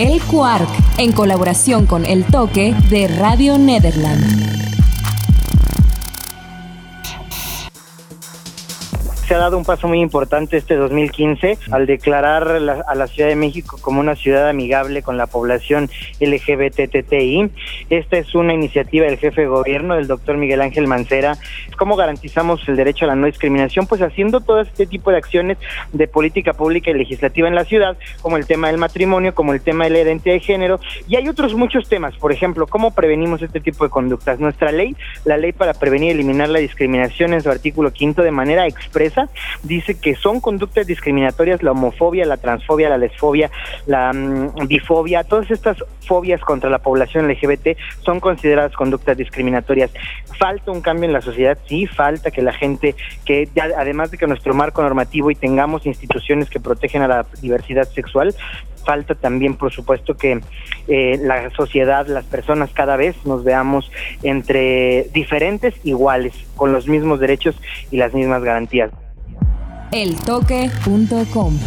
El Quark, en colaboración con El Toque de Radio Nederland. Se ha dado un paso muy importante este 2015 al declarar a la Ciudad de México como una ciudad amigable con la población LGBTTI. Esta es una iniciativa del jefe de gobierno, del doctor Miguel Ángel Mancera. ¿Cómo garantizamos el derecho a la no discriminación? Pues haciendo todo este tipo de acciones de política pública y legislativa en la ciudad, como el tema del matrimonio, como el tema de la identidad de género, y hay otros muchos temas. Por ejemplo, ¿cómo prevenimos este tipo de conductas? Nuestra ley, la ley para prevenir y eliminar la discriminación en su artículo quinto de manera expresa dice que son conductas discriminatorias la homofobia, la transfobia, la lesfobia, la mm, bifobia, todas estas fobias contra la población LGBT son consideradas conductas discriminatorias. Falta un cambio en la sociedad, sí, falta que la gente, que además de que nuestro marco normativo y tengamos instituciones que protegen a la diversidad sexual, falta también, por supuesto, que eh, la sociedad, las personas cada vez nos veamos entre diferentes iguales, con los mismos derechos y las mismas garantías eltoque.com.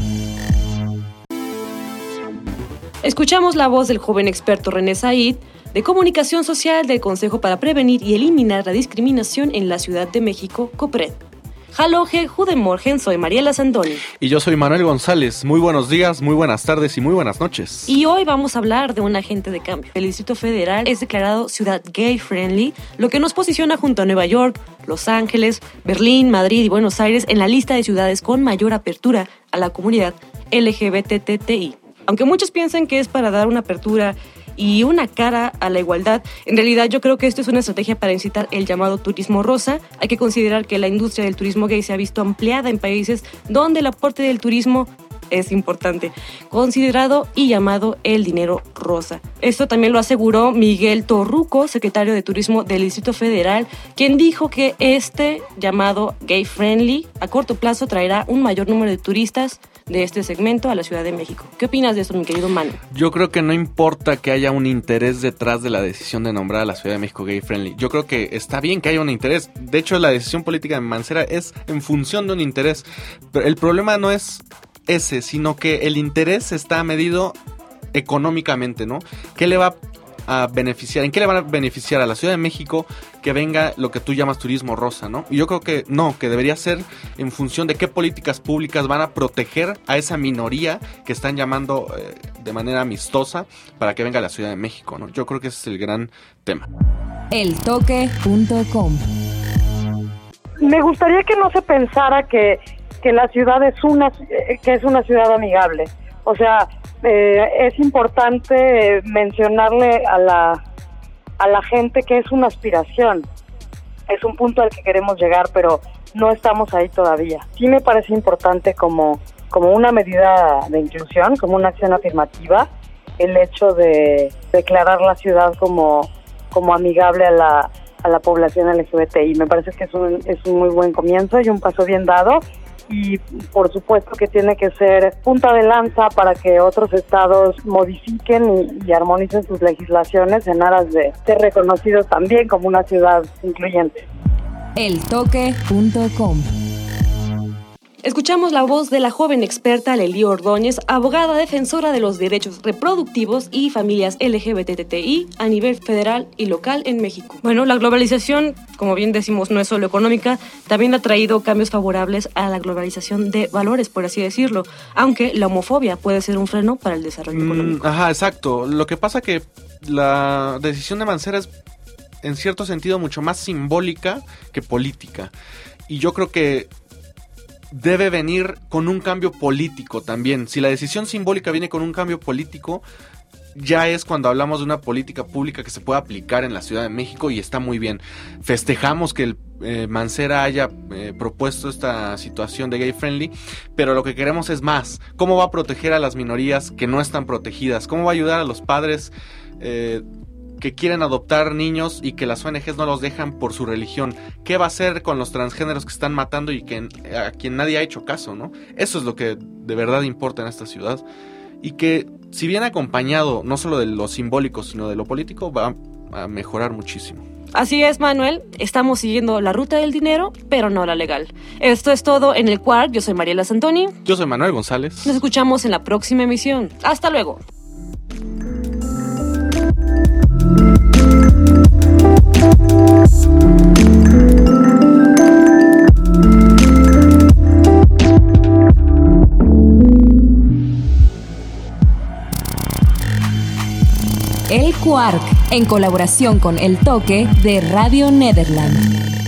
Escuchamos la voz del joven experto René Said de Comunicación Social del Consejo para Prevenir y Eliminar la Discriminación en la Ciudad de México, COPRED. Haloge, Judemorgen, soy Mariela Sandoni. Y yo soy Manuel González. Muy buenos días, muy buenas tardes y muy buenas noches. Y hoy vamos a hablar de un agente de cambio. El Distrito Federal es declarado ciudad gay friendly, lo que nos posiciona junto a Nueva York, Los Ángeles, Berlín, Madrid y Buenos Aires en la lista de ciudades con mayor apertura a la comunidad LGBTTI. Aunque muchos piensan que es para dar una apertura y una cara a la igualdad. En realidad yo creo que esto es una estrategia para incitar el llamado turismo rosa. Hay que considerar que la industria del turismo gay se ha visto ampliada en países donde el aporte del turismo es importante, considerado y llamado el dinero rosa. Esto también lo aseguró Miguel Torruco, secretario de Turismo del Distrito Federal, quien dijo que este llamado gay friendly a corto plazo traerá un mayor número de turistas de este segmento a la Ciudad de México. ¿Qué opinas de eso, mi querido Manu? Yo creo que no importa que haya un interés detrás de la decisión de nombrar a la Ciudad de México gay friendly. Yo creo que está bien que haya un interés. De hecho, la decisión política de Mancera es en función de un interés. Pero el problema no es ese, sino que el interés está medido económicamente, ¿no? ¿Qué le va a beneficiar? ¿En qué le van a beneficiar a la Ciudad de México que venga lo que tú llamas turismo rosa, ¿no? Y yo creo que no, que debería ser en función de qué políticas públicas van a proteger a esa minoría que están llamando eh, de manera amistosa para que venga a la Ciudad de México, ¿no? Yo creo que ese es el gran tema. Eltoque.com Me gustaría que no se pensara que, que la ciudad es una, que es una ciudad amigable. O sea, eh, es importante mencionarle a la, a la gente que es una aspiración. Es un punto al que queremos llegar, pero no estamos ahí todavía. Sí me parece importante como, como una medida de inclusión, como una acción afirmativa, el hecho de declarar la ciudad como, como amigable a la, a la población LGBTI. Me parece que es un, es un muy buen comienzo y un paso bien dado y por supuesto que tiene que ser punta de lanza para que otros estados modifiquen y, armonicen sus legislaciones en aras de ser reconocidos también como una ciudad incluyente. Eltoque.com Escuchamos la voz de la joven experta Leli Ordóñez, abogada defensora de los derechos reproductivos y familias LGBTTI a nivel federal y local en México. Bueno, la globalización, como bien decimos, no es solo económica, también ha traído cambios favorables a la globalización de valores, por así decirlo, aunque la homofobia puede ser un freno para el desarrollo mm, económico. Ajá, exacto. Lo que pasa que la decisión de Mancera es en cierto sentido mucho más simbólica que política. Y yo creo que debe venir con un cambio político también. Si la decisión simbólica viene con un cambio político, ya es cuando hablamos de una política pública que se puede aplicar en la Ciudad de México y está muy bien. Festejamos que el eh, Mancera haya eh, propuesto esta situación de gay friendly, pero lo que queremos es más. ¿Cómo va a proteger a las minorías que no están protegidas? ¿Cómo va a ayudar a los padres eh, que quieren adoptar niños y que las ONGs no los dejan por su religión. ¿Qué va a hacer con los transgéneros que están matando y que a quien nadie ha hecho caso, no? Eso es lo que de verdad importa en esta ciudad y que si bien acompañado no solo de lo simbólico sino de lo político va a mejorar muchísimo. Así es, Manuel. Estamos siguiendo la ruta del dinero, pero no la legal. Esto es todo en el Quark. Yo soy Mariela Santoni. Yo soy Manuel González. Nos escuchamos en la próxima emisión. Hasta luego. Quark, en colaboración con El Toque de Radio Nederland.